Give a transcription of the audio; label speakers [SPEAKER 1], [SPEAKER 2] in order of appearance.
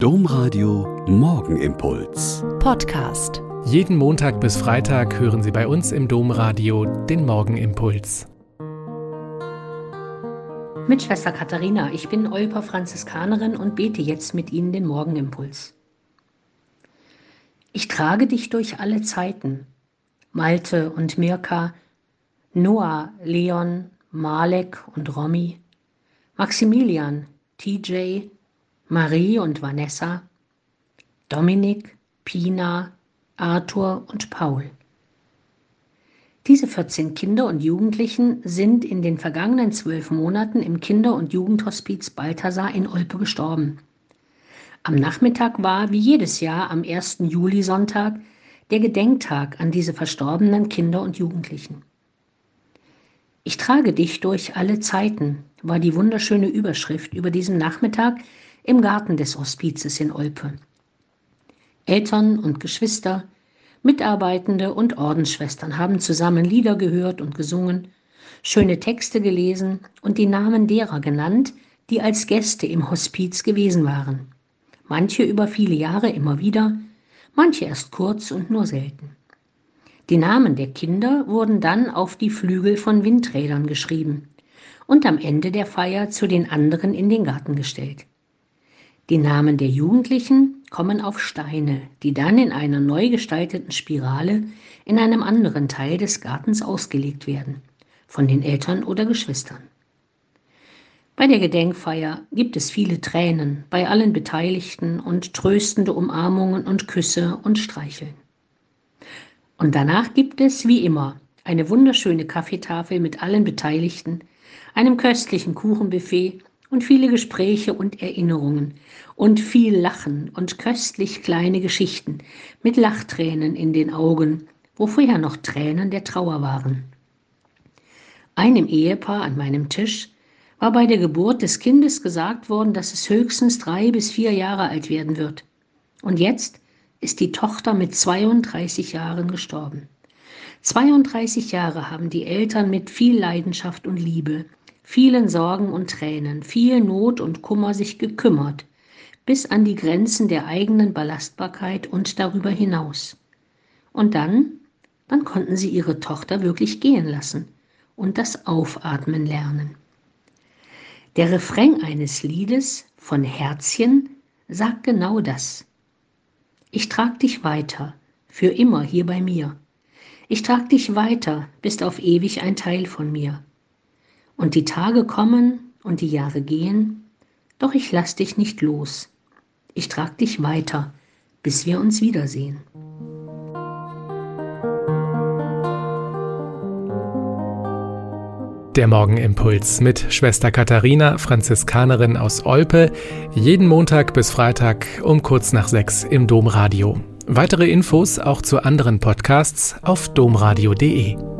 [SPEAKER 1] Domradio Morgenimpuls.
[SPEAKER 2] Podcast.
[SPEAKER 3] Jeden Montag bis Freitag hören Sie bei uns im Domradio den Morgenimpuls.
[SPEAKER 4] Mit Schwester Katharina, ich bin Olper Franziskanerin und bete jetzt mit Ihnen den Morgenimpuls. Ich trage dich durch alle Zeiten. Malte und Mirka, Noah, Leon, Malek und Romy, Maximilian, TJ, Marie und Vanessa, Dominik, Pina, Arthur und Paul. Diese 14 Kinder und Jugendlichen sind in den vergangenen zwölf Monaten im Kinder- und Jugendhospiz Balthasar in Olpe gestorben. Am Nachmittag war, wie jedes Jahr am 1. Juli-Sonntag, der Gedenktag an diese verstorbenen Kinder und Jugendlichen. Ich trage dich durch alle Zeiten, war die wunderschöne Überschrift über diesen Nachmittag im Garten des Hospizes in Olpe. Eltern und Geschwister, Mitarbeitende und Ordensschwestern haben zusammen Lieder gehört und gesungen, schöne Texte gelesen und die Namen derer genannt, die als Gäste im Hospiz gewesen waren. Manche über viele Jahre immer wieder, manche erst kurz und nur selten. Die Namen der Kinder wurden dann auf die Flügel von Windrädern geschrieben und am Ende der Feier zu den anderen in den Garten gestellt. Die Namen der Jugendlichen kommen auf Steine, die dann in einer neu gestalteten Spirale in einem anderen Teil des Gartens ausgelegt werden, von den Eltern oder Geschwistern. Bei der Gedenkfeier gibt es viele Tränen bei allen Beteiligten und tröstende Umarmungen und Küsse und Streicheln. Und danach gibt es, wie immer, eine wunderschöne Kaffeetafel mit allen Beteiligten, einem köstlichen Kuchenbuffet und viele Gespräche und Erinnerungen und viel Lachen und köstlich kleine Geschichten mit Lachtränen in den Augen, wo vorher noch Tränen der Trauer waren. Einem Ehepaar an meinem Tisch war bei der Geburt des Kindes gesagt worden, dass es höchstens drei bis vier Jahre alt werden wird. Und jetzt ist die Tochter mit 32 Jahren gestorben. 32 Jahre haben die Eltern mit viel Leidenschaft und Liebe vielen Sorgen und Tränen, viel Not und Kummer sich gekümmert, bis an die Grenzen der eigenen Belastbarkeit und darüber hinaus. Und dann, dann konnten sie ihre Tochter wirklich gehen lassen und das Aufatmen lernen. Der Refrain eines Liedes von Herzchen sagt genau das. Ich trag dich weiter, für immer hier bei mir. Ich trag dich weiter, bist auf ewig ein Teil von mir. Und die Tage kommen und die Jahre gehen, doch ich lass dich nicht los. Ich trag dich weiter, bis wir uns wiedersehen.
[SPEAKER 3] Der Morgenimpuls mit Schwester Katharina, Franziskanerin aus Olpe, jeden Montag bis Freitag um kurz nach sechs im Domradio. Weitere Infos auch zu anderen Podcasts auf domradio.de.